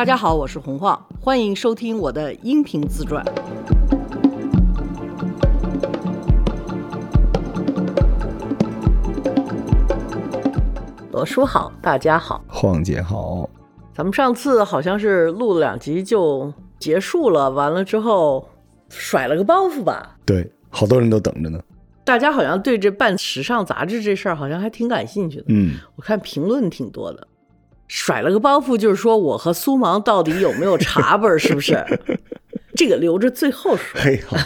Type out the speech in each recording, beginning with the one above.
大家好，我是洪晃，欢迎收听我的音频自传。罗叔好，大家好，晃姐好。咱们上次好像是录了两集就结束了，完了之后甩了个包袱吧？对，好多人都等着呢。大家好像对这办时尚杂志这事儿好像还挺感兴趣的。嗯，我看评论挺多的。甩了个包袱，就是说我和苏芒到底有没有茶本，是不是？这个留着最后说。嘿，好，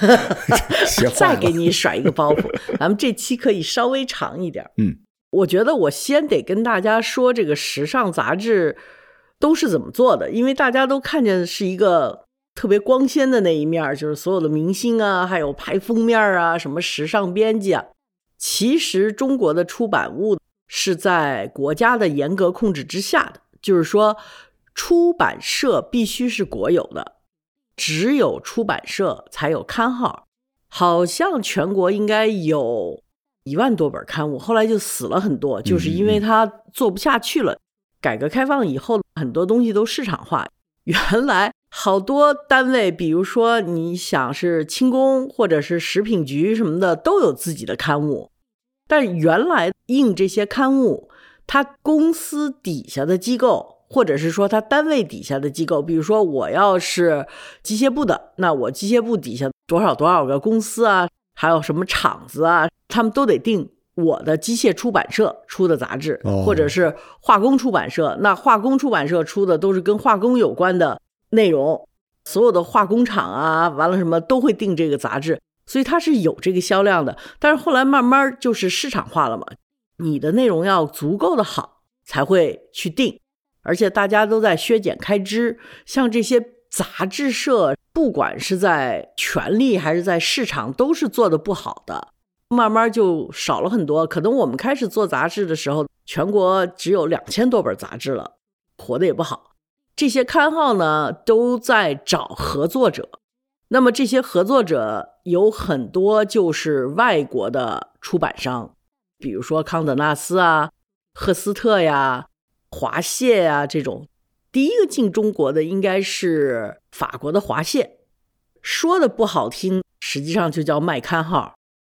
再给你甩一个包袱，咱们这期可以稍微长一点。嗯，我觉得我先得跟大家说这个时尚杂志都是怎么做的，因为大家都看见是一个特别光鲜的那一面，就是所有的明星啊，还有排封面啊，什么时尚编辑啊。其实中国的出版物。是在国家的严格控制之下的，就是说，出版社必须是国有的，只有出版社才有刊号。好像全国应该有一万多本刊物，后来就死了很多，就是因为它做不下去了。改革开放以后，很多东西都市场化。原来好多单位，比如说你想是轻工或者是食品局什么的，都有自己的刊物。但原来印这些刊物，他公司底下的机构，或者是说他单位底下的机构，比如说我要是机械部的，那我机械部底下多少多少个公司啊，还有什么厂子啊，他们都得订我的机械出版社出的杂志，或者是化工出版社，那化工出版社出的都是跟化工有关的内容，所有的化工厂啊，完了什么都会订这个杂志。所以它是有这个销量的，但是后来慢慢就是市场化了嘛。你的内容要足够的好，才会去定。而且大家都在削减开支，像这些杂志社，不管是在权力还是在市场，都是做的不好的。慢慢就少了很多。可能我们开始做杂志的时候，全国只有两千多本杂志了，活的也不好。这些刊号呢，都在找合作者。那么这些合作者有很多就是外国的出版商，比如说康德纳斯啊、赫斯特呀、华谢呀这种。第一个进中国的应该是法国的华谢，说的不好听，实际上就叫卖刊号。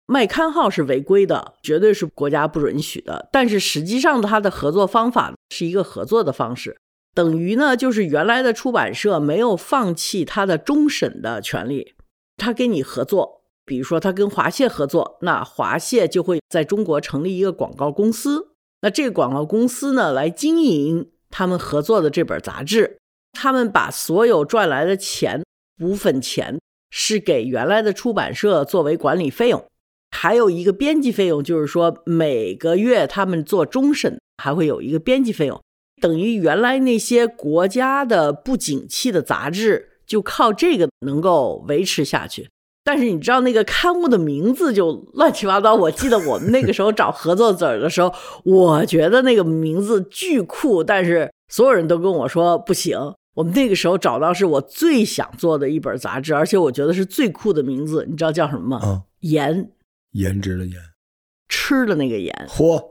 卖刊号是违规的，绝对是国家不允许的。但是实际上它的合作方法是一个合作的方式。等于呢，就是原来的出版社没有放弃他的终审的权利，他跟你合作，比如说他跟华谢合作，那华谢就会在中国成立一个广告公司，那这个广告公司呢来经营他们合作的这本杂志，他们把所有赚来的钱部分钱是给原来的出版社作为管理费用，还有一个编辑费用，就是说每个月他们做终审还会有一个编辑费用。等于原来那些国家的不景气的杂志，就靠这个能够维持下去。但是你知道那个刊物的名字就乱七八糟。我记得我们那个时候找合作者的时候，我觉得那个名字巨酷，但是所有人都跟我说不行。我们那个时候找到是我最想做的一本杂志，而且我觉得是最酷的名字。你知道叫什么吗？啊，颜，颜值的颜，吃的那个颜。嚯，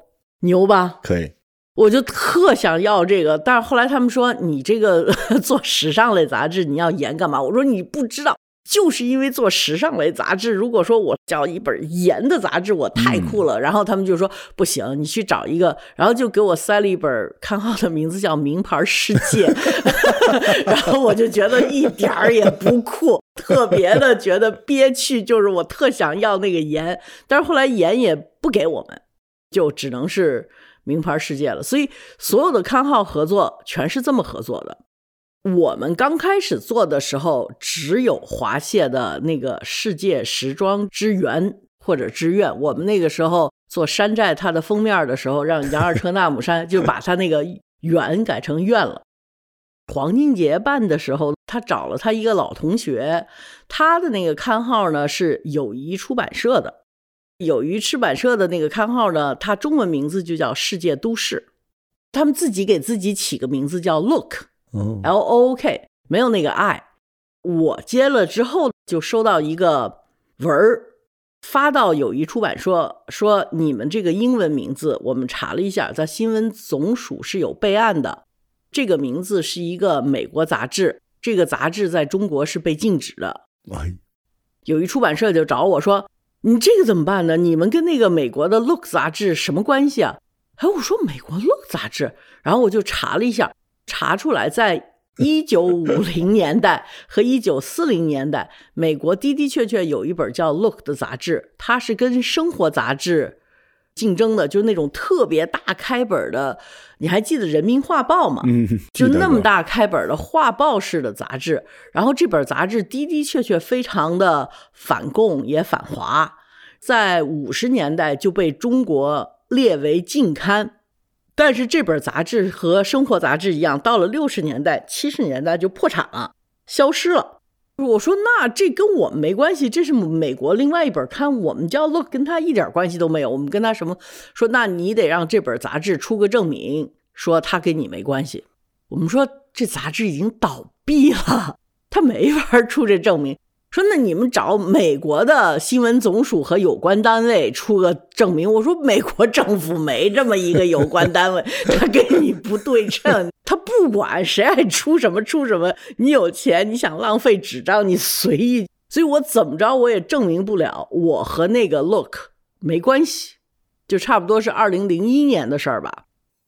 牛吧？可以。我就特想要这个，但是后来他们说你这个 做时尚类杂志你要盐干嘛？我说你不知道，就是因为做时尚类杂志，如果说我找一本盐的杂志，我太酷了。然后他们就说不行，你去找一个，然后就给我塞了一本刊号的名字叫《名牌世界》，然后我就觉得一点儿也不酷，特别的觉得憋屈，就是我特想要那个盐，但是后来盐也不给我们，就只能是。名牌世界了，所以所有的刊号合作全是这么合作的。我们刚开始做的时候，只有华谢的那个世界时装之源 或者之愿。我们那个时候做山寨它的封面的时候，让杨二车纳姆山就把它那个源改成愿了。黄金节办的时候，他找了他一个老同学，他的那个刊号呢是友谊出版社的。友谊出版社的那个刊号呢，它中文名字就叫《世界都市》，他们自己给自己起个名字叫 Look Look，L O O K，没有那个 I。我接了之后就收到一个文儿，发到友谊出版社，说你们这个英文名字我们查了一下，在新闻总署是有备案的，这个名字是一个美国杂志，这个杂志在中国是被禁止的。哎，有一出版社就找我说：“你这个怎么办呢？你们跟那个美国的 Look 杂志什么关系啊？”哎，我说美国 Look 杂志，然后我就查了一下，查出来在一九五零年代 和一九四零年代，美国的的确确有一本叫 Look 的杂志，它是跟生活杂志竞争的，就是那种特别大开本的。你还记得《人民画报》吗？嗯，就那么大开本的画报式的杂志，然后这本杂志的的确确非常的反共也反华，在五十年代就被中国列为禁刊。但是这本杂志和生活杂志一样，到了六十年代、七十年代就破产了，消失了。我说那这跟我们没关系，这是美国另外一本刊，我们叫 Look 跟他一点关系都没有。我们跟他什么说？那你得让这本杂志出个证明，说他跟你没关系。我们说这杂志已经倒闭了，他没法出这证明。说那你们找美国的新闻总署和有关单位出个证明。我说美国政府没这么一个有关单位，他跟你不对称，他不管谁爱出什么出什么。你有钱，你想浪费纸张，你随意。所以我怎么着我也证明不了我和那个 Look 没关系，就差不多是二零零一年的事儿吧。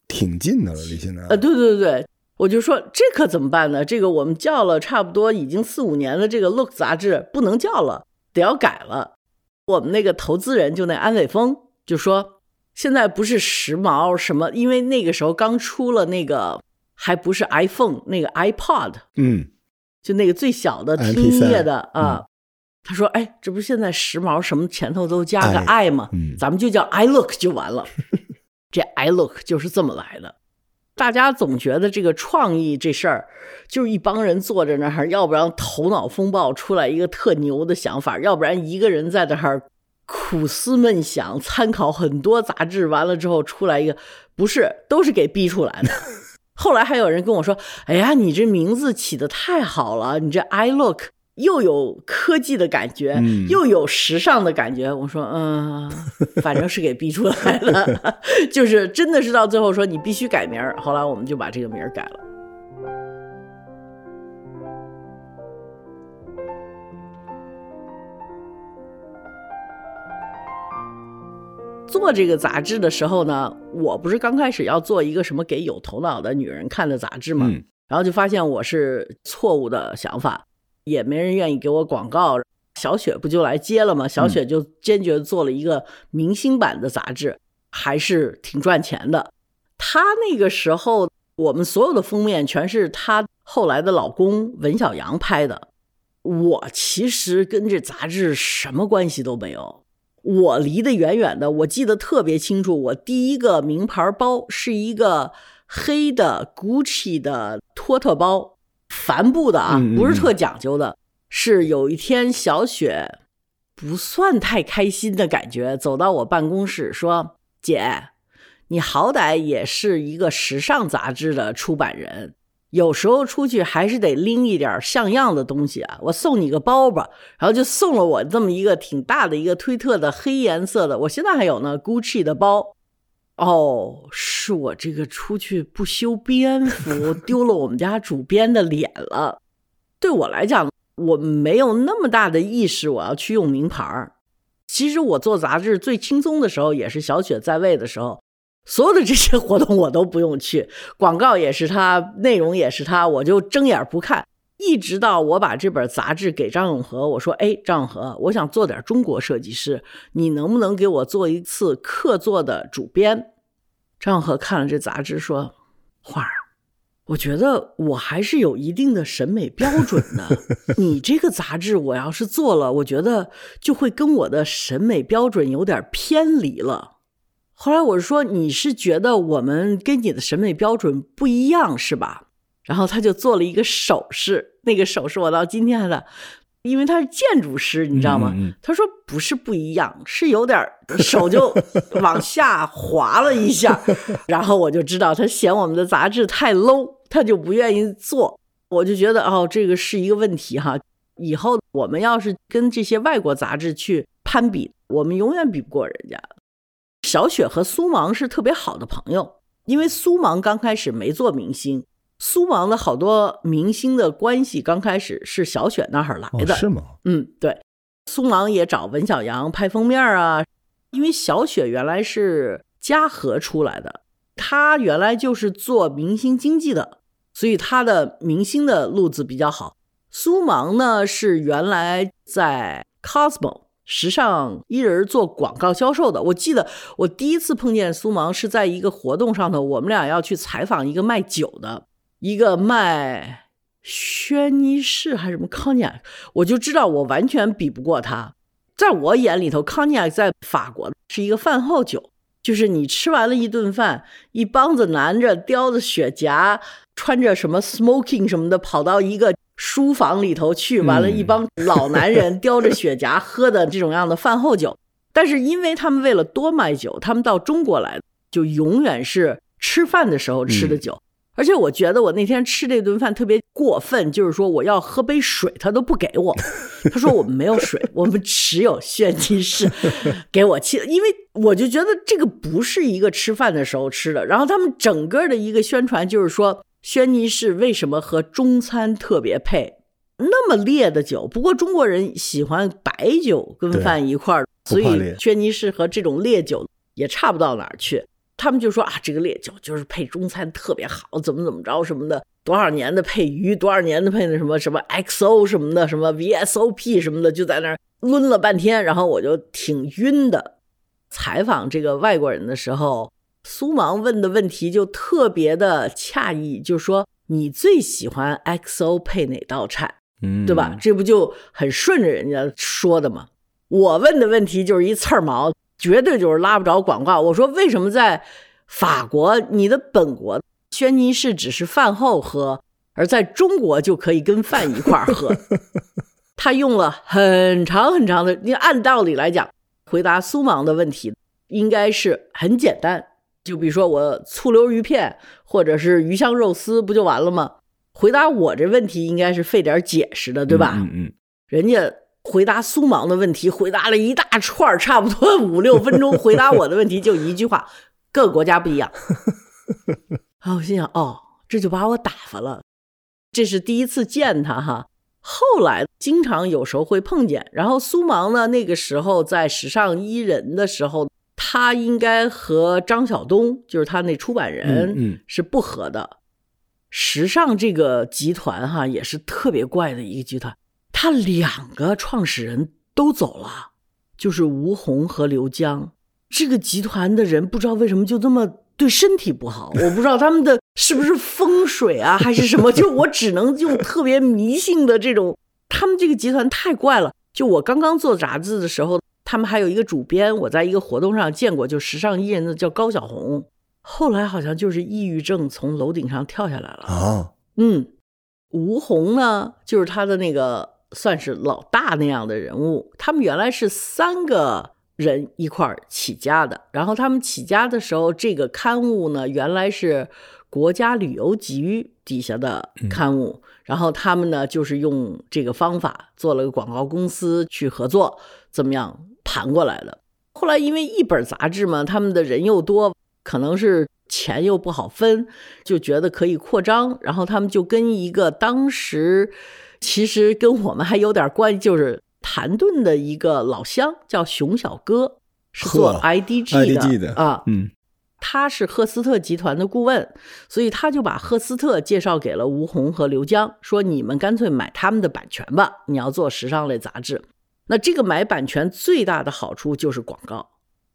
挺近的了，离现在。呃，对对对，我就说这可怎么办呢？这个我们叫了差不多已经四五年的这个 Look 杂志不能叫了，得要改了。我们那个投资人就那安伟峰就说，现在不是时髦什么，因为那个时候刚出了那个还不是 iPhone，那个 iPod，嗯，就那个最小的听音乐的啊。他说：“哎，这不是现在时髦，什么前头都加个 i 吗？嗯咱们就叫 i look 就完了。这 i look 就是这么来的。大家总觉得这个创意这事儿，就是一帮人坐在那儿，要不然头脑风暴出来一个特牛的想法，要不然一个人在那儿苦思闷想，参考很多杂志，完了之后出来一个，不是，都是给逼出来的。后来还有人跟我说：“哎呀，你这名字起的太好了，你这 I look 又有科技的感觉，嗯又有时尚的感觉。”我说：“嗯，反正是给逼出来了，就是真的是到最后说你必须改名儿。”后来我们就把这个名儿改了。做这个杂志的时候呢，我不是刚开始要做一个什么给有头脑的女人看的杂志嘛，嗯然后就发现我是错误的想法，也没人愿意给我广告。小雪不就来接了吗？小雪就坚决做了一个明星版的杂志，还是挺赚钱的。她那个时候，我们所有的封面全是她后来的老公文小阳拍的。我其实跟这杂志什么关系都没有。我离得远远的，我记得特别清楚。我第一个名牌包是一个黑的 Gucci 的托特包，帆布的啊不是特讲究的。是有一天小雪不算太开心的感觉，走到我办公室说：“姐，你好歹也是一个时尚杂志的出版人，有时候出去还是得拎一点像样的东西啊。我送你个包吧。”然后就送了我这么一个挺大的一个推特的黑颜色的，我现在还有呢，Gucci 的包。哦，是我这个出去不修边幅，丢了我们家主编的脸了。对我来讲，我没有那么大的意识，我要去用名牌儿。其实我做杂志最轻松的时候，也是小雪在位的时候，所有的这些活动我都不用去，广告也是他，内容也是他，我就睁眼不看。一直到我把这本杂志给张永和，我说：“哎，张永和，我想做点中国设计师，你能不能给我做一次客座的主编？”张永和看了这杂志说：“花儿，我觉得我还是有一定的审美标准的。你这个杂志我要是做了，我觉得就会跟我的审美标准有点偏离了。”后来我说：“你是觉得我们跟你的审美标准不一样是吧？”然后他就做了一个手势，那个手势我到今天还在，因为他是建筑师，你知道吗？他说不是不一样，是有点手就往下滑了一下，然后我就知道他嫌我们的杂志太 low，他就不愿意做。我就觉得哦，这个是一个问题哈。以后我们要是跟这些外国杂志去攀比，我们永远比不过人家。小雪和苏芒是特别好的朋友，因为苏芒刚开始没做明星，苏芒的好多明星的关系刚开始是小雪那儿来的，哦是吗？嗯，对，苏芒也找文小阳拍封面啊，因为小雪原来是嘉禾出来的，她原来就是做明星经济的，所以她的明星的路子比较好。苏芒呢是原来在 Cosmo 时尚一人做广告销售的。我记得我第一次碰见苏芒是在一个活动上头，我们俩要去采访一个卖酒的，一个卖轩尼诗还是什么康尼亚，我就知道我完全比不过他。在我眼里头，康尼亚在法国是一个饭后酒，就是你吃完了一顿饭，一帮子男着叼着雪茄，穿着什么 smoking 什么的，跑到一个书房里头去，完了，一帮老男人 叼着雪茄喝的这种样的饭后酒。但是因为他们为了多卖酒，他们到中国来就永远是吃饭的时候吃的酒。而且我觉得我那天吃这顿饭特别过分，就是说我要喝杯水，他都不给我。他说我们没有水，我们只有炫技士 给我气，因为我就觉得这个不是一个吃饭的时候吃的。然后他们整个的一个宣传就是说，轩尼诗为什么和中餐特别配，那么烈的酒。不过中国人喜欢白酒跟饭一块儿，所以轩尼诗和这种烈酒也差不到哪儿去。他们就说啊，这个烈酒就是配中餐特别好，怎么怎么着什么的，多少年的配鱼，多少年的配那什么什么 XO 什么的，什么 VSOP 什么的，就在那儿抡了半天，然后我就挺晕的。采访这个外国人的时候，苏芒问的问题就特别的诧异，就说你最喜欢 XO 配哪道菜？嗯，对吧？？这不就很顺着人家说的吗？我问的问题就是一刺儿毛，绝对就是拉不着广告。我说为什么在法国，你的本国轩尼诗只是饭后喝，而在中国就可以跟饭一块儿喝？他用了很长很长的，你按道理来讲，回答苏芒的问题应该是很简单，就比如说我醋溜鱼片或者是鱼香肉丝，不就完了吗？回答我这问题应该是费点解释的，对吧？嗯嗯人家回答苏芒的问题，回答了一大串儿，差不多五六分钟。回答我的问题就一句话，各个国家不一样。啊，我心想，哦，这就把我打发了。这是第一次见他哈，后来经常有时候会碰见。然后苏芒呢，那个时候在时尚伊人的时候，他应该和张晓东，就是他那出版人，嗯嗯是不和的。时尚这个集团哈，也是特别怪的一个集团。他两个创始人都走了，就是吴红和刘江。这个集团的人不知道为什么就这么对身体不好，我不知道他们的是不是风水啊，还是什么。就我只能用特别迷信的这种，他们这个集团太怪了。就我刚刚做杂志的时候，他们还有一个主编，我在一个活动上见过，就时尚艺人的叫高晓红，后来好像就是抑郁症从楼顶上跳下来了。啊，嗯，吴红呢，就是他的那个算是老大那样的人物。他们原来是三个人一块儿起家的，然后他们起家的时候，这个刊物呢原来是国家旅游局底下的刊物，然后他们呢就是用这个方法做了个广告公司去合作，怎么样盘过来的。后来因为一本杂志嘛，他们的人又多，可能是钱又不好分，就觉得可以扩张，然后他们就跟一个当时其实跟我们还有点关系，就是谭盾的一个老乡叫熊小哥，是做 IDG 的 IDG 的啊，嗯他是赫斯特集团的顾问，所以他就把赫斯特介绍给了吴红和刘江，说你们干脆买他们的版权吧，你要做时尚类杂志。那这个买版权最大的好处就是广告，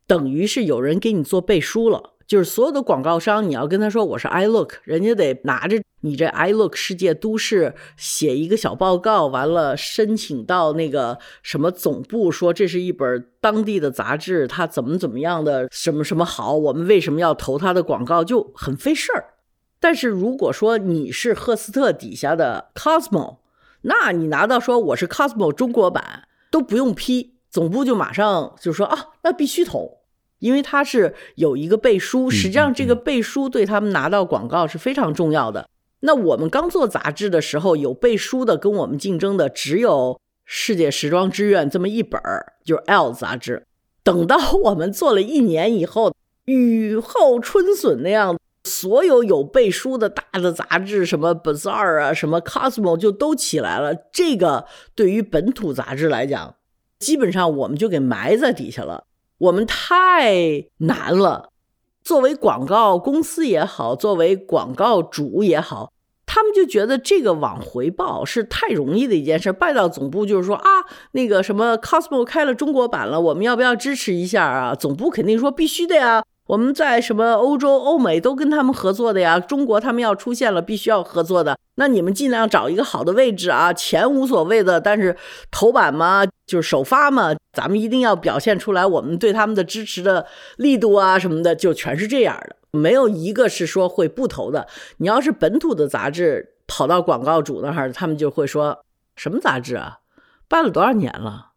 等于是有人给你做背书了。就是所有的广告商，你要跟他说我是 iLook，人家得拿着你这 iLook 世界都市写一个小报告，完了申请到那个什么总部，说这是一本当地的杂志，它怎么怎么样的，什么什么好，我们为什么要投它的广告，就很费事儿。但是如果说你是赫斯特底下的 Cosmo，那你拿到说我是 Cosmo 中国版都不用批，总部就马上就说啊，那必须投。因为它是有一个背书，实际上这个背书对他们拿到广告是非常重要的。那我们刚做杂志的时候，有背书的跟我们竞争的只有《世界时装之愿》这么一本儿，就是 L 杂志。等到我们做了一年以后，雨后春笋那样，所有有背书的大的杂志，什么 Bazaar 啊，什么 Cosmo 就都起来了。这个对于本土杂志来讲，基本上我们就给埋在底下了。我们太难了。作为广告公司也好，作为广告主也好，他们就觉得这个往回报是太容易的一件事。拜到总部就是说啊，那个什么 Cosmo 开了中国版了，我们要不要支持一下啊？总部肯定说必须的呀。我们在什么欧洲、欧美都跟他们合作的呀？中国他们要出现了，必须要合作的。那你们尽量找一个好的位置啊，钱无所谓的，但是头版嘛，就是首发嘛，咱们一定要表现出来我们对他们的支持的力度啊什么的，就全是这样的，没有一个是说会不投的。你要是本土的杂志跑到广告主那儿，他们就会说什么杂志啊，办了多少年了，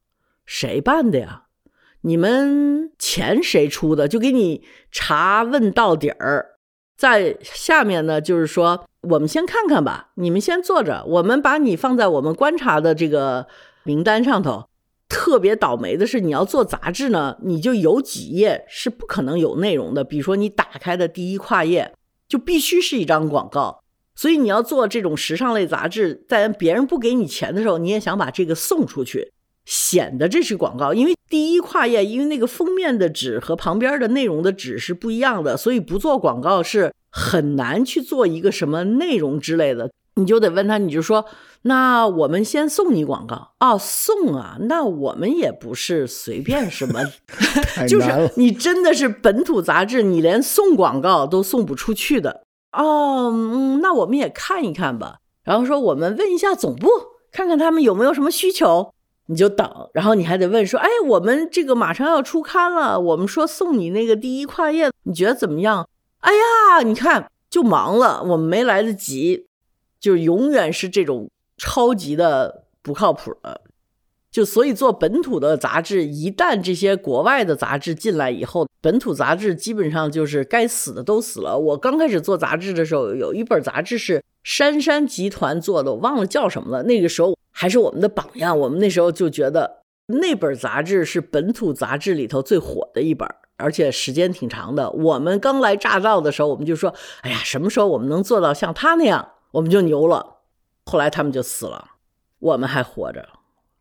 谁办的呀？你们钱谁出的？就给你查问到底儿。在下面呢，就是说，我们先看看吧。你们先坐着，我们把你放在我们观察的这个名单上头。特别倒霉的是，你要做杂志呢，你就有几页是不可能有内容的。比如说，你打开的第一跨页就必须是一张广告。所以你要做这种时尚类杂志，在别人不给你钱的时候，你也想把这个送出去。显得这是广告，因为第一跨页，因为那个封面的纸和旁边的内容的纸是不一样的，所以不做广告是很难去做一个什么内容之类的。你就得问他，你就说，那我们先送你广告哦，送啊，那我们也不是随便什么，就是你真的是本土杂志，你连送广告都送不出去的哦。嗯，那我们也看一看吧，然后说我们问一下总部，看看他们有没有什么需求。你就等，然后你还得问说：“哎，我们这个马上要出刊了，我们说送你那个第一跨页，你觉得怎么样？”哎呀，你看就忙了，我们没来得及，就永远是这种超级的不靠谱的。就所以做本土的杂志，一旦这些国外的杂志进来以后，本土杂志基本上就是该死的都死了。我刚开始做杂志的时候，有一本杂志是杉杉集团做的，我忘了叫什么了。那个时候。还是我们的榜样。我们那时候就觉得那本杂志是本土杂志里头最火的一本，而且时间挺长的。我们刚来乍到的时候，我们就说：“哎呀，什么时候我们能做到像他那样，我们就牛了。”后来他们就死了，我们还活着，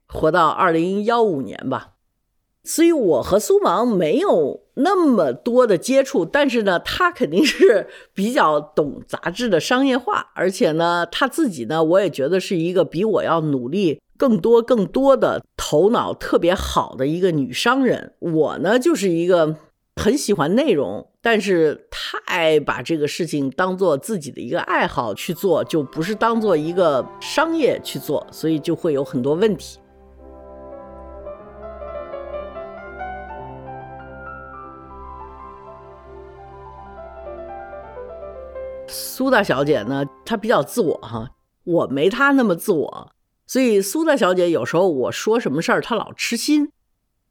活到二零幺五年吧。所以我和苏芒没有那么多的接触，但是呢，他肯定是比较懂杂志的商业化，而且呢，他自己呢，我也觉得是一个比我要努力更多、更多的头脑特别好的一个女商人。我呢，就是一个很喜欢内容，但是太把这个事情当做自己的一个爱好去做，就不是当做一个商业去做，所以就会有很多问题。苏大小姐呢，她比较自我哈，我没她那么自我，所以苏大小姐有时候我说什么事儿，她老痴心。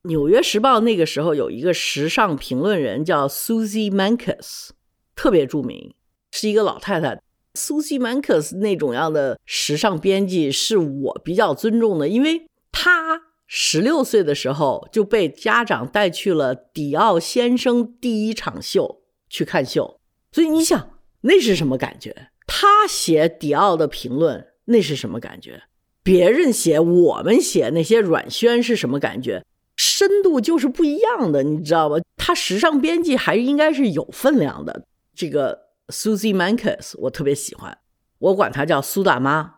纽约时报那个时候有一个时尚评论人叫 Susie Mancus，特别著名，是一个老太太。Susie Mancus 那种样的时尚编辑是我比较尊重的，因为她十六岁的时候就被家长带去了迪奥先生第一场秀去看秀，所以你想。那是什么感觉？他写迪奥的评论，那是什么感觉？别人写，我们写那些软宣是什么感觉？深度就是不一样的，你知道吧？他时尚编辑还应该是有分量的。这个 Susie Mancus 我特别喜欢，我管她叫苏大妈。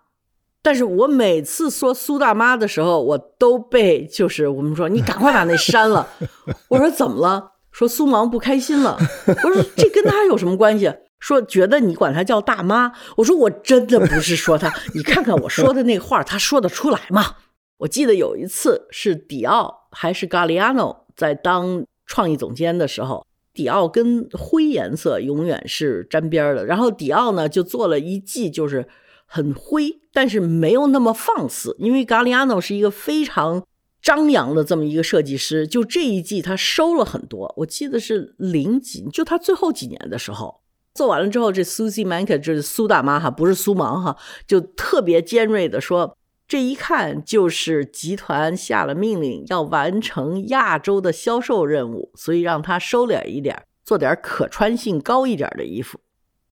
但是我每次说苏大妈的时候，我都被就是我们说你赶快把那删了。我说怎么了？说苏芒不开心了。我说这跟他有什么关系？说觉得你管她叫大妈，我说我真的不是说她，你看看我说的那话，她说得出来吗？我记得有一次是迪奥还是 Galliano 在当创意总监的时候，迪奥跟灰颜色永远是沾边的，然后迪奥呢就做了一季，就是很灰，但是没有那么放肆，因为 Galliano 是一个非常张扬的这么一个设计师，就这一季他收了很多，我记得是零几，就他最后几年的时候。做完了之后，这 Susie Mank 就是苏大妈哈，不是苏芒哈，就特别尖锐的说：“这一看就是集团下了命令，要完成亚洲的销售任务，所以让他收敛一点，做点可穿性高一点的衣服。”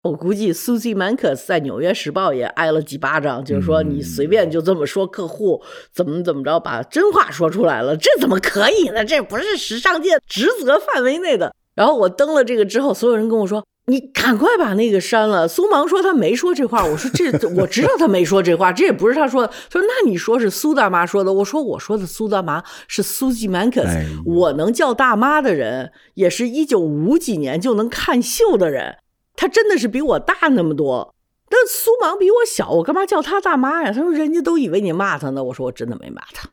我估计 Susie Mank 在《纽约时报》也挨了几巴掌，就是说你随便就这么说客户怎么怎么着，把真话说出来了，这怎么可以呢？这不是时尚界职责范围内的。然后我登了这个之后，所有人跟我说：“你赶快把那个删了。”苏芒说他没说这话，我说这 我知道他没说这话，这也不是他说的。说那你说是苏大妈说的，我说我说的苏大妈是苏吉曼克斯我能叫大妈的人，也是一九五几年就能看秀的人。他真的是比我大那么多，但苏芒比我小，我干嘛叫他大妈呀？他说人家都以为你骂他呢。我说我真的没骂他。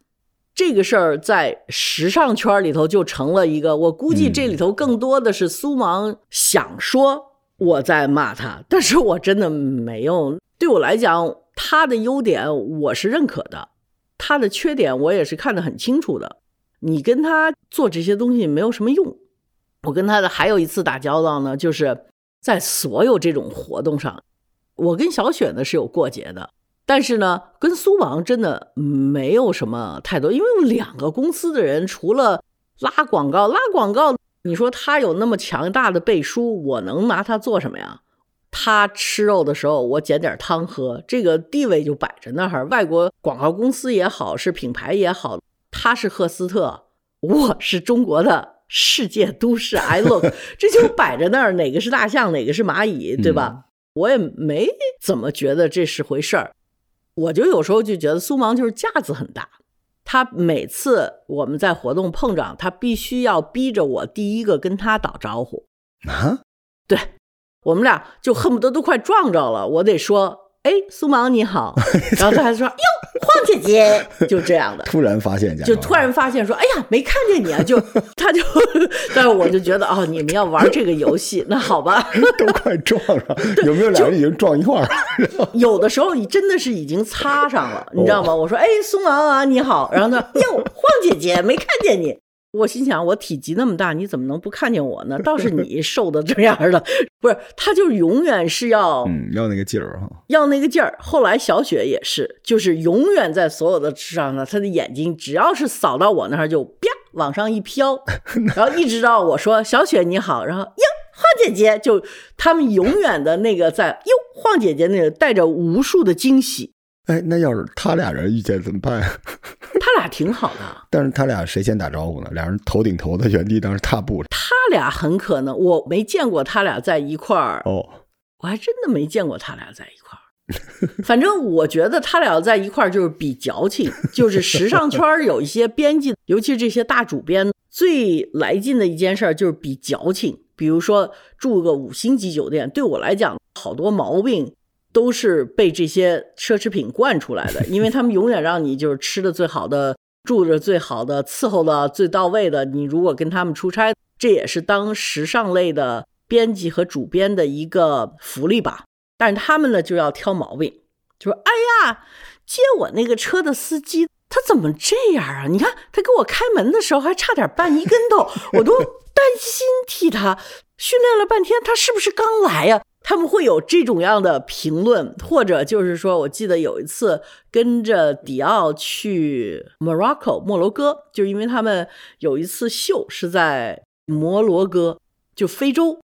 这个事儿在时尚圈里头就成了一个，我估计这里头更多的是苏芒想说我在骂他，但是我真的没有。对我来讲，他的优点我是认可的，他的缺点我也是看得很清楚的。你跟他做这些东西没有什么用。我跟他的还有一次打交道呢，就是。在所有这种活动上，我跟小雪呢是有过节的，但是呢，跟苏王真的没有什么太多，因为两个公司的人除了拉广告，拉广告，你说他有那么强大的背书，我能拿他做什么呀？他吃肉的时候，我捡点汤喝，这个地位就摆着那儿。外国广告公司也好，是品牌也好，他是赫斯特，我是中国的。世界都市，I look，这就摆在那儿，哪个是大象，哪个是蚂蚁，对吧？我也没怎么觉得这是回事儿。我就有时候就觉得苏芒就是架子很大，他每次我们在活动碰着，他必须要逼着我第一个跟他打招呼啊。对，我们俩就恨不得都快撞着了，我得说。哎，苏芒你好，然后他还说哟，黄姐姐，就这样的，突然发现，就突然发现说，哎呀，没看见你啊，就 他就，但是我就觉得哦，你们要玩这个游戏，那好吧，都快撞上，有没有俩人已经撞一块儿？有的时候你真的是已经擦上了，你知道吗？我说哎，苏芒啊，你好，然后他哟，黄姐姐，没看见你。我心想，我体积那么大，你怎么能不看见我呢？倒是你瘦的这样的，不是他，就永远是要，嗯，要那个劲儿哈，要那个劲儿。后来小雪也是，就是永远在所有的上呢，他的眼睛只要是扫到我那儿，就啪往上一飘，然后一直到我说小雪你好，然后哟晃姐姐，就他们永远的那个在哟晃姐姐那个带着无数的惊喜。哎，那要是他俩人遇见怎么办？他俩挺好的，但是他俩谁先打招呼呢？俩人头顶头的原地当时踏步。他俩很可能我没见过他俩在一块儿哦，我还真的没见过他俩在一块儿。反正我觉得他俩在一块儿就是比矫情，就是时尚圈有一些编辑，尤其是这些大主编最来劲的一件事就是比矫情。比如说住个五星级酒店，对我来讲好多毛病。都是被这些奢侈品惯出来的，因为他们永远让你就是吃的最好的，住着最好的，伺候的最到位的。你如果跟他们出差，这也是当时尚类的编辑和主编的一个福利吧。但是他们呢就要挑毛病，就说：“哎呀，接我那个车的司机他怎么这样啊？你看他给我开门的时候还差点绊一跟头，我都担心替他。训练了半天，他是不是刚来呀？”他们会有这种样的评论，或者就是说，我记得有一次跟着迪奥去 Morocco 摩洛哥，就因为他们有一次秀是在摩洛哥，就非洲，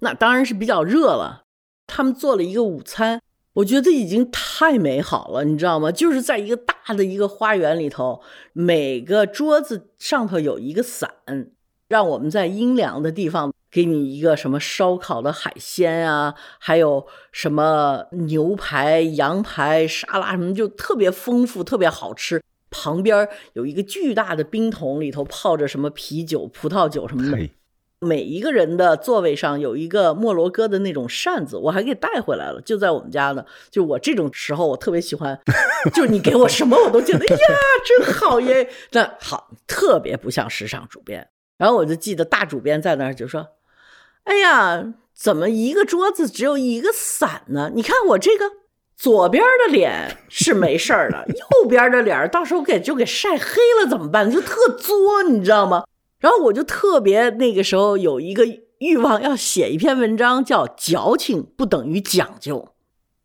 那当然是比较热了。他们做了一个午餐，我觉得已经太美好了，你知道吗？就是在一个大的一个花园里头，每个桌子上头有一个伞，让我们在阴凉的地方。给你一个什么烧烤的海鲜啊，还有什么牛排、羊排、沙拉什么，就特别丰富，特别好吃。旁边有一个巨大的冰桶，里头泡着什么啤酒、葡萄酒什么的。每一个人的座位上有一个摩洛哥的那种扇子，我还给带回来了，就在我们家呢。就我这种时候，我特别喜欢，就是你给我什么我都觉得呀，真好耶。那好，特别不像时尚主编。然后我就记得大主编在那儿就说。哎呀，怎么一个桌子只有一个伞呢？你看我这个左边的脸是没事儿的，右边的脸到时候给就给晒黑了怎么办？就特作，你知道吗？然后我就特别那个时候有一个欲望要写一篇文章，叫“矫情不等于讲究”，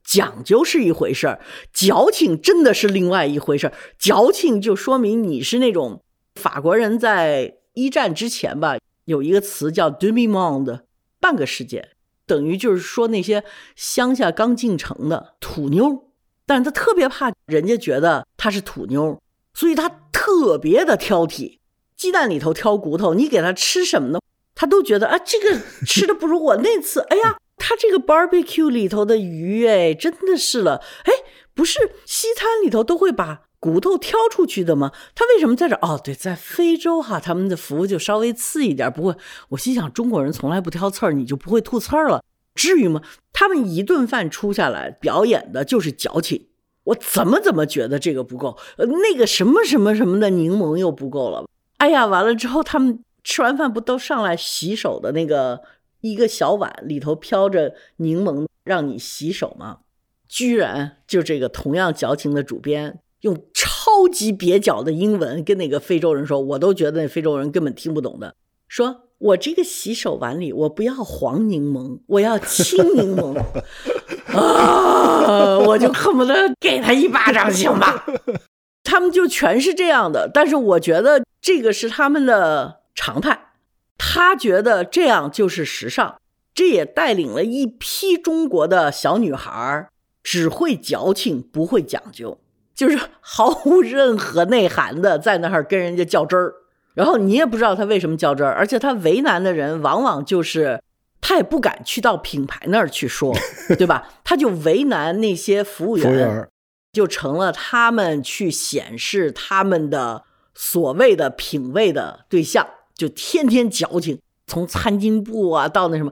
讲究是一回事儿，矫情真的是另外一回事儿。矫情就说明你是那种法国人在一战之前吧，有一个词叫 d o m i monde”。半个世界，等于就是说那些乡下刚进城的土妞，但是他特别怕人家觉得他是土妞，所以他特别的挑剔。鸡蛋里头挑骨头，你给他吃什么呢？他都觉得啊，这个吃的不如我那次。哎呀，他这个 barbecue 里头的鱼，哎，真的是了。哎，不是西餐里头都会把骨头挑出去的吗？他为什么在这？哦，对，在非洲哈，他们的服务就稍微次一点。不过我心想，中国人从来不挑刺儿，你就不会吐刺儿了？至于吗？他们一顿饭出下来，表演的就是矫情。我怎么怎么觉得这个不够？呃，那个什么什么什么的柠檬又不够了。哎呀，完了之后，他们吃完饭不都上来洗手的那个一个小碗里头飘着柠檬，让你洗手吗？居然就这个同样矫情的主编用超级蹩脚的英文跟那个非洲人说，我都觉得那非洲人根本听不懂的，说我这个洗手碗里我不要黄柠檬，我要青柠檬 啊！我就恨不得给他一巴掌，行吧？他们就全是这样的，但是我觉得这个是他们的常态，他觉得这样就是时尚，这也带领了一批中国的小女孩只会矫情不会讲究，就是毫无任何内涵的在那儿跟人家较真儿，然后你也不知道他为什么较真儿，而且他为难的人往往就是他也不敢去到品牌那儿去说，对吧？他就为难那些服务员。就成了他们去显示他们的所谓的品味的对象，就天天矫情，从餐巾布啊到那什么，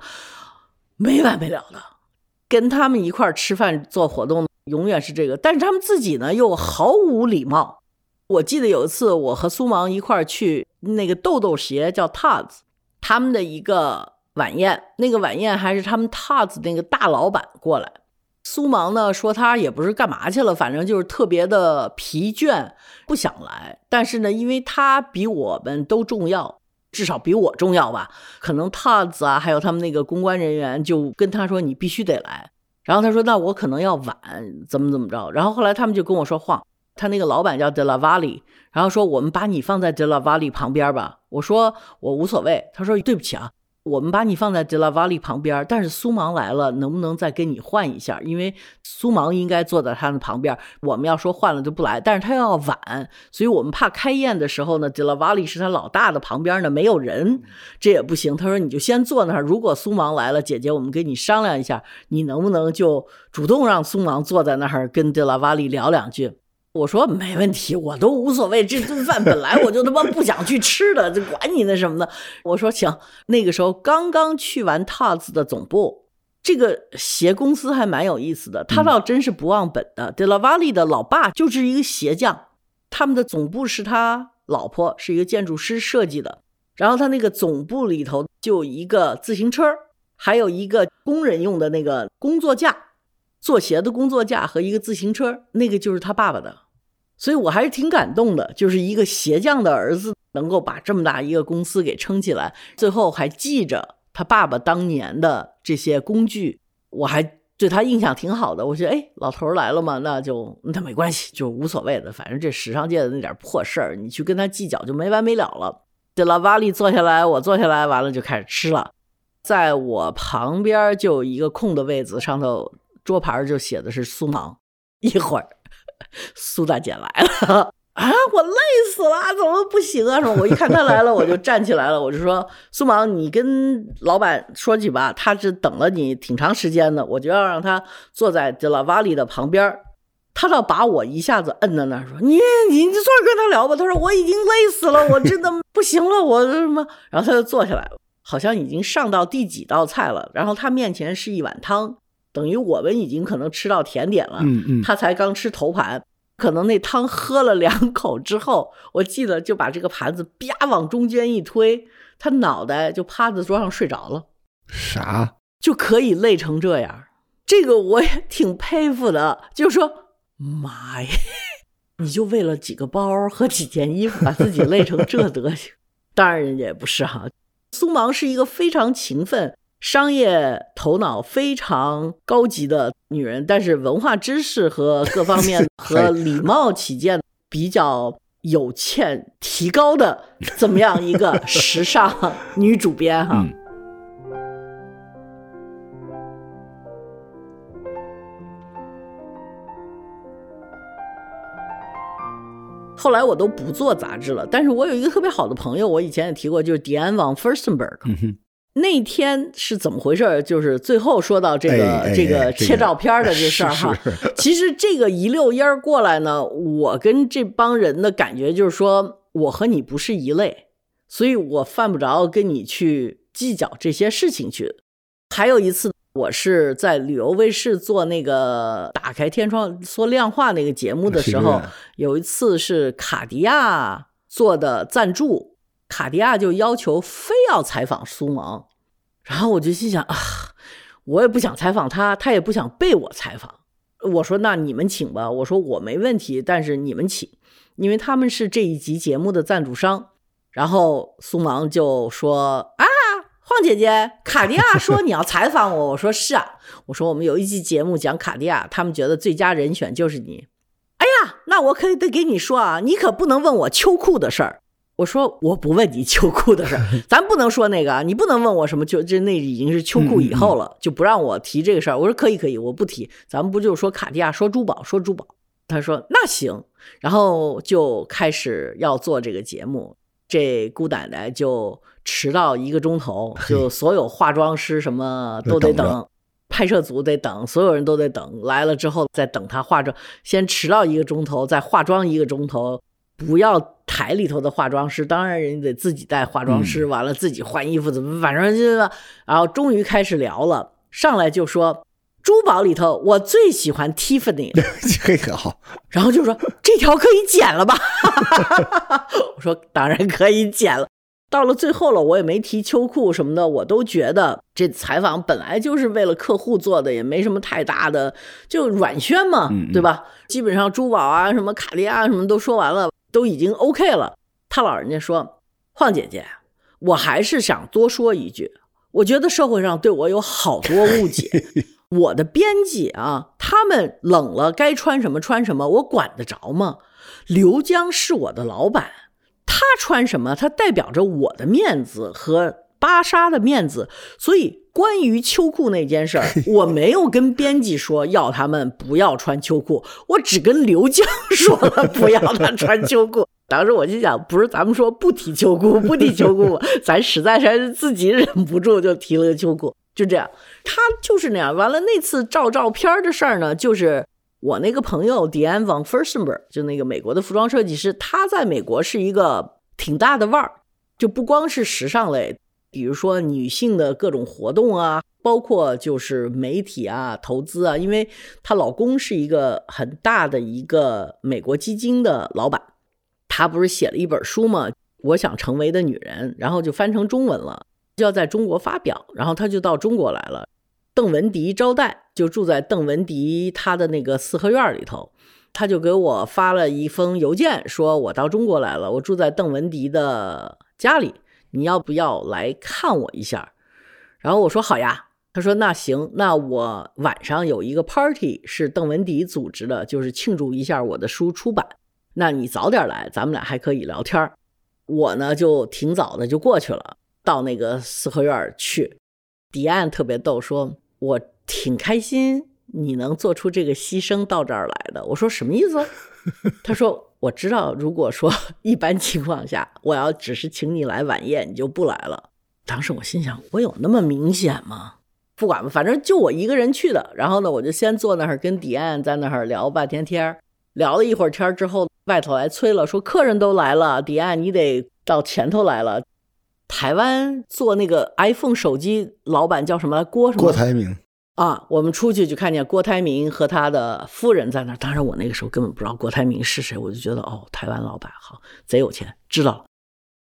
没完没了的。跟他们一块儿吃饭做活动，永远是这个。但是他们自己呢，又毫无礼貌。我记得有一次，我和苏芒一块儿去那个豆豆鞋叫 Taz，他们的一个晚宴，那个晚宴还是他们 Taz 那个大老板过来。苏芒呢说他也不是干嘛去了，反正就是特别的疲倦，不想来。但是呢，因为他比我们都重要，至少比我重要吧。可能 Taz 啊，还有他们那个公关人员就跟他说你必须得来。然后他说那我可能要晚，怎么怎么着。然后后来他们就跟我说话，他那个老板叫 De La Valle，然后说我们把你放在 De La Valle 旁边吧。我说我无所谓。他说对不起啊。我们把你放在德拉瓦利旁边，但是苏芒来了，能不能再跟你换一下？因为苏芒应该坐在他的旁边。我们要说换了就不来，但是他要晚，所以我们怕开宴的时候呢，德拉瓦利是他老大的旁边呢没有人，这也不行。他说你就先坐那儿，如果苏芒来了，姐姐我们跟你商量一下，你能不能就主动让苏芒坐在那儿跟德拉瓦利聊两句？我说没问题，我都无所谓。这顿饭本来我就他妈不想去吃的，就管你那什么的。我说行。那个时候刚刚去完 t a s 的总部，这个鞋公司还蛮有意思的。他倒真是不忘本的。De La Valle 的老爸就是一个鞋匠，他们的总部是他老婆是一个建筑师设计的。然后他那个总部里头就有一个自行车，还有一个工人用的那个工作架，做鞋的工作架和一个自行车，那个就是他爸爸的。所以我还是挺感动的，就是一个鞋匠的儿子能够把这么大一个公司给撑起来，最后还记着他爸爸当年的这些工具，我还对他印象挺好的。我觉得，哎，老头来了嘛，那就那没关系，就无所谓的，反正这时尚界的那点破事儿，你去跟他计较就没完没了了。这老瓦利坐下来，我坐下来，完了就开始吃了，在我旁边就有一个空的位子，上头桌牌就写的是苏芒，一会儿。苏大姐来了 啊！我累死了，怎么不行啊？什么？我一看她来了，我就站起来了，我就说：“苏芒，你跟老板说去吧，他是等了你挺长时间的，我就要让他坐在这老瓦里的旁边。”他倒把我一下子摁在那儿，说：“你你你坐着跟他聊吧。”他说：“我已经累死了，我真的不行了，我什么？”然后他就坐下来了，好像已经上到第几道菜了，然后他面前是一碗汤。等于我们已经可能吃到甜点了，嗯嗯，他才刚吃头盘，可能那汤喝了两口之后，我记得就把这个盘子啪往中间一推，他脑袋就趴在桌上睡着了。啥？就可以累成这样？这个我也挺佩服的。就是说，妈呀，你就为了几个包和几件衣服，把自己累成这德行？当然人家也不是哈，苏芒是一个非常勤奋。商业头脑非常高级的女人，但是文化知识和各方面 和礼貌起见比较有欠提高的，怎么样一个时尚女主编哈？后来我都不做杂志了，但是我有一个特别好的朋友，我以前也提过，就是迪安王 Furstenberg。那天是怎么回事？就是最后说到这个、这个哎切照片的这事儿哈。其实这个一溜烟儿过来呢，我跟这帮人的感觉就是说，我和你不是一类，所以我犯不着跟你去计较这些事情去。还有一次，我是在旅游卫视做那个打开天窗说亮话那个节目的时候，有一次是卡地亚做的赞助，卡地亚就要求非要采访苏芒，然后我就心想啊，我也不想采访他，他也不想被我采访。我说那你们请吧，我说我没问题，但是你们请，因为他们是这一集节目的赞助商。然后苏芒就说啊，晃姐姐，卡地亚说你要采访我，我说是啊，我说我们有一期节目讲卡地亚，他们觉得最佳人选就是你。哎呀，那我可得给你说啊，你可不能问我秋裤的事儿。我说我不问你秋裤的事儿，咱不能说那个啊，你不能问我什么秋，这那已经是秋裤以后了，就不让我提这个事儿。我说可以可以，我不提，咱们不就说卡地亚，说珠宝，说珠宝。他说那行，然后就开始要做这个节目。这姑奶奶就迟到一个钟头，就所有化妆师什么都得等等，拍摄组得等，所有人都得等。来了之后再等她化妆，先迟到一个钟头，再化妆一个钟头。不要台里头的化妆师，当然人家得自己带化妆师，完了自己换衣服，怎么反正就是，然后终于开始聊了，上来就说珠宝里头我最喜欢 Tiffany 了。这个好，然后就说这条可以剪了吧？我说当然可以剪了。到了最后了，我也没提秋裤什么的，我都觉得这采访本来就是为了客户做的，也没什么太大的，就软宣嘛，嗯嗯对吧？基本上珠宝啊、什么卡地亚什么都说完了，都已经 OK 了。他老人家说：“晃姐姐，我还是想多说一句，我觉得社会上对我有好多误解。我的编辑啊，他们冷了该穿什么穿什么，我管得着吗？刘江是我的老板，他穿什么，他代表着我的面子和芭莎的面子。所以，关于秋裤那件事儿，我没有跟编辑说要他们不要穿秋裤，我只跟刘江说了不要他穿秋裤。当时我就想，不是咱们说不提秋裤，不提秋裤，咱实在是自己忍不住就提了个秋裤，就这样。他就是那样。完了，那次照照片的事儿呢，就是我那个朋友 Diane von Furstenberg，就那个美国的服装设计师，他在美国是一个挺大的腕儿，就不光是时尚类，比如说女性的各种活动啊，包括就是媒体啊、投资啊，因为她老公是一个很大的一个美国基金的老板，他不是写了一本书吗？我想成为的女人，然后就翻成中文了，就要在中国发表，然后他就到中国来了。邓文迪招待，就住在邓文迪他的那个四合院里头，他就给我发了一封邮件，说我到中国来了，我住在邓文迪的家里，你要不要来看我一下？然后我说好呀，他说那行，那我晚上有一个 party 是邓文迪组织的，就是庆祝一下我的书出版，那你早点来，咱们俩还可以聊天我呢就挺早的就过去了，到那个四合院去。迪安特别逗，说我挺开心你能做出这个牺牲到这儿来的。我说什么意思？他说我知道，如果说一般情况下我要只是请你来晚宴，你就不来了。当时我心想，我有那么明显吗？不管吧，反正就我一个人去的。然后呢，我就先坐那儿跟迪安在那儿聊半天天儿，聊了一会儿天儿之后，外头来催了，说客人都来了，迪安你得到前头来了。台湾做那个 iPhone 手机老板叫什么？郭什么？郭台铭，啊，我们出去就看见郭台铭和他的夫人在那儿。当然，我那个时候根本不知道郭台铭是谁，我就觉得哦，台湾老板好，贼有钱，知道了。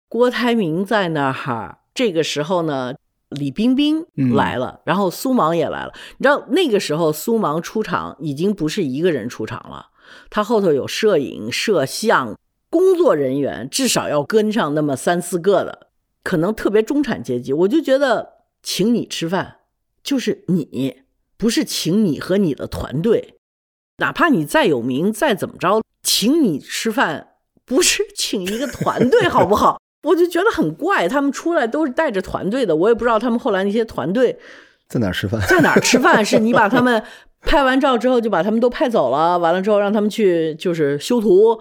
郭台铭在那儿哈，这个时候呢，李冰冰嗯来了，然后苏芒也来了。你知道那个时候苏芒出场已经不是一个人出场了，他后头有摄影、摄像工作人员，至少要跟上那么三四个的，可能特别中产阶级。我就觉得请你吃饭就是你，不是请你和你的团队，哪怕你再有名再怎么着，请你吃饭不是请一个团队，好不好？我就觉得很怪，他们出来都是带着团队的，我也不知道他们后来那些团队在哪儿吃饭？在哪儿吃饭？是你把他们拍完照之后就把他们都派走了，完了之后让他们去就是修图，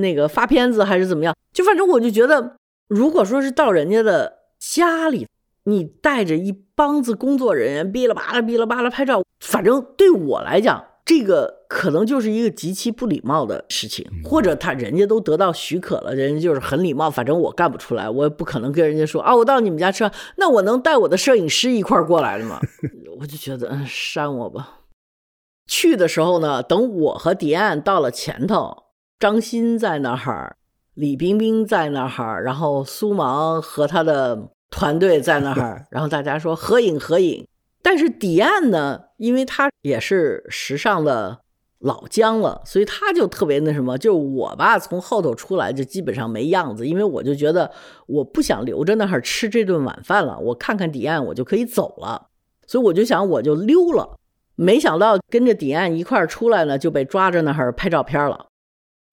那个发片子还是怎么样？就反正我就觉得，如果说是到人家的家里，你带着一帮子工作人员，哔啦吧啦哔啦吧啦拍照，反正对我来讲，这个可能就是一个极其不礼貌的事情。或者他人家都得到许可了，人家就是很礼貌，反正我干不出来，我也不可能跟人家说啊，我到你们家吃饭，那我能带我的摄影师一块过来了吗？我就觉得，嗯，删我吧。去的时候呢，等我和迪安到了前头，张欣在那儿，李冰冰在那儿，然后苏芒和他的团队在那儿，然后大家说合影合影。但是迪安呢，因为他也是时尚的老将了，所以他就特别那什么，就我吧，从后头出来就基本上没样子，因为我就觉得我不想留着那儿吃这顿晚饭了，我看看迪安，我就可以走了，所以我就想我就溜了。没想到跟着迪岸一块儿出来呢，就被抓着那儿拍照片了。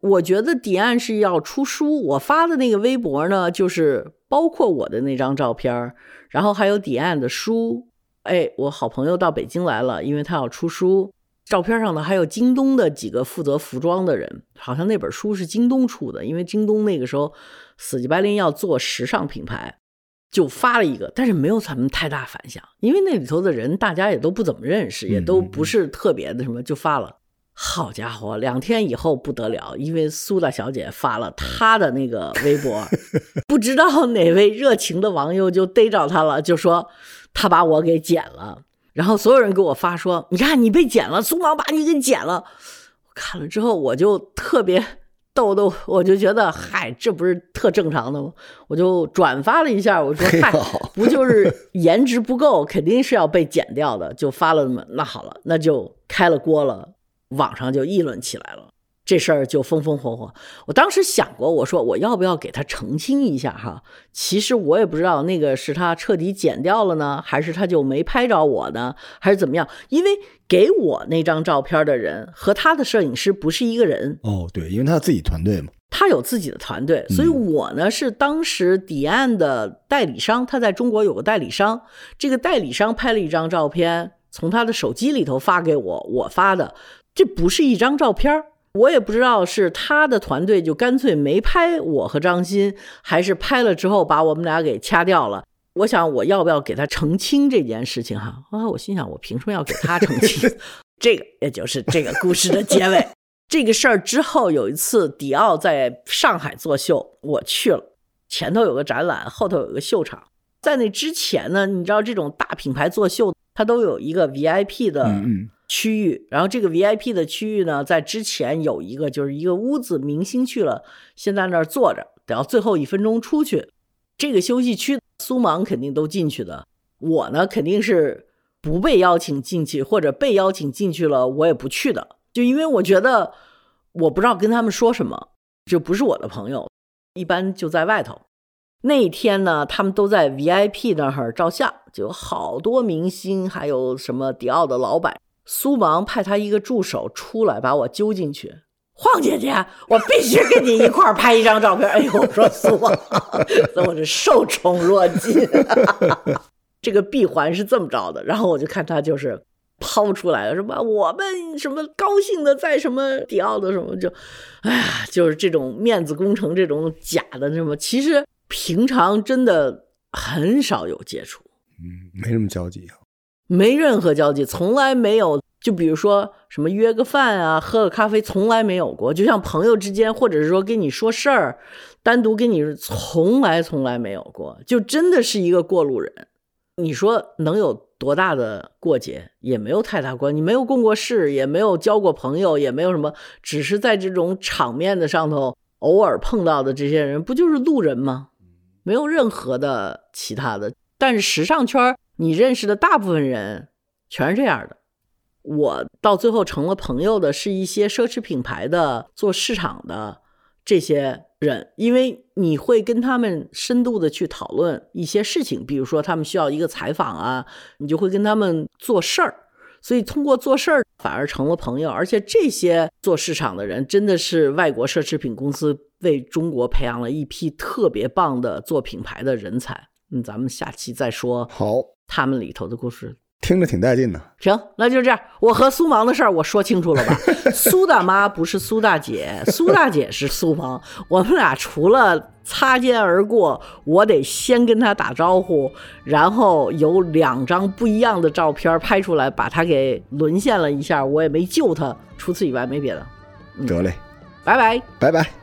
我觉得迪安是要出书，我发的那个微博呢，就是包括我的那张照片，然后还有迪安的书。哎，我好朋友到北京来了，因为他要出书。照片上呢还有京东的几个负责服装的人，好像那本书是京东出的，因为京东那个时候死乞白赖要做时尚品牌。就发了一个，但是没有什么太大反响，因为那里头的人大家也都不怎么认识，也都不是特别的什么，就发了。好家伙，两天以后不得了，因为苏大小姐发了她的那个微博，不知道哪位热情的网友就逮着她了，就说她把我给剪了，然后所有人给我发说，你看你被剪了，苏芒把你给剪了。我看了之后，我就特别。逗逗，我就觉得嗨，这不是特正常的吗？我就转发了一下，我说嗨，不就是颜值不够，肯定是要被剪掉的，就发了那么。那好了，那就开了锅了，网上就议论起来了。这事儿就风风火火。我当时想过，我说我要不要给他澄清一下哈？其实我也不知道那个是他彻底剪掉了呢，还是他就没拍着我呢，还是怎么样？因为给我那张照片的人和他的摄影师不是一个人哦。对，因为他自己团队嘛，他有自己的团队，所以我呢是当时迪安的代理商，他在中国有个代理商，这个代理商拍了一张照片，从他的手机里头发给我，我发的，这不是一张照片。我也不知道是他的团队就干脆没拍我和张欣，还是拍了之后把我们俩给掐掉了。我想我要不要给他澄清这件事情哈？啊，我心想我凭什么要给他澄清？这个也就是这个故事的结尾。这个事儿之后有一次迪奥在上海作秀，我去了，前头有个展览，后头有个秀场。在那之前呢，你知道这种大品牌作秀，它都有一个 VIP 的。区域，然后这个 VIP 的区域呢，在之前有一个，就是一个屋子，明星去了，先在那儿坐着，等到最后一分钟出去。这个休息区，苏芒肯定都进去的，我呢肯定是不被邀请进去，或者被邀请进去了，我也不去的，就因为我觉得我不知道跟他们说什么，就不是我的朋友，一般就在外头。那一天呢，他们都在 VIP 那儿照相，就有好多明星，还有什么迪奥的老板。苏芒派他一个助手出来把我揪进去，晃姐姐，我必须跟你一块儿拍一张照片。哎呦，我说苏芒，我是受宠若惊。这个闭环是这么着的，然后我就看他就是抛出来了，什么我们什么高兴的在什么迪奥的什么就，哎呀，就是这种面子工程，这种假的什么，其实平常真的很少有接触，嗯，没什么交集啊。没任何交集，从来没有。就比如说什么约个饭啊，喝个咖啡，从来没有过。就像朋友之间，或者是说跟你说事儿，单独跟你，从来从来没有过。就真的是一个过路人。你说能有多大的过节？也没有太大关系。没有共过事，也没有交过朋友，也没有什么，只是在这种场面的上头偶尔碰到的这些人，不就是路人吗？没有任何的其他的。但是时尚圈。你认识的大部分人全是这样的。我到最后成了朋友的是一些奢侈品牌的做市场的这些人，因为你会跟他们深度的去讨论一些事情，比如说他们需要一个采访啊，你就会跟他们做事儿。所以通过做事儿反而成了朋友，而且这些做市场的人真的是外国奢侈品公司为中国培养了一批特别棒的做品牌的人才。嗯，咱们下期再说。好。他们里头的故事听着挺带劲的。行，那就这样。我和苏芒的事儿我说清楚了吧？苏大妈不是苏大姐，苏大姐是苏芒。我们俩除了擦肩而过，我得先跟她打招呼，然后有两张不一样的照片拍出来，把她给沦陷了一下，我也没救她。除此以外没别的。得嘞，拜拜。拜拜。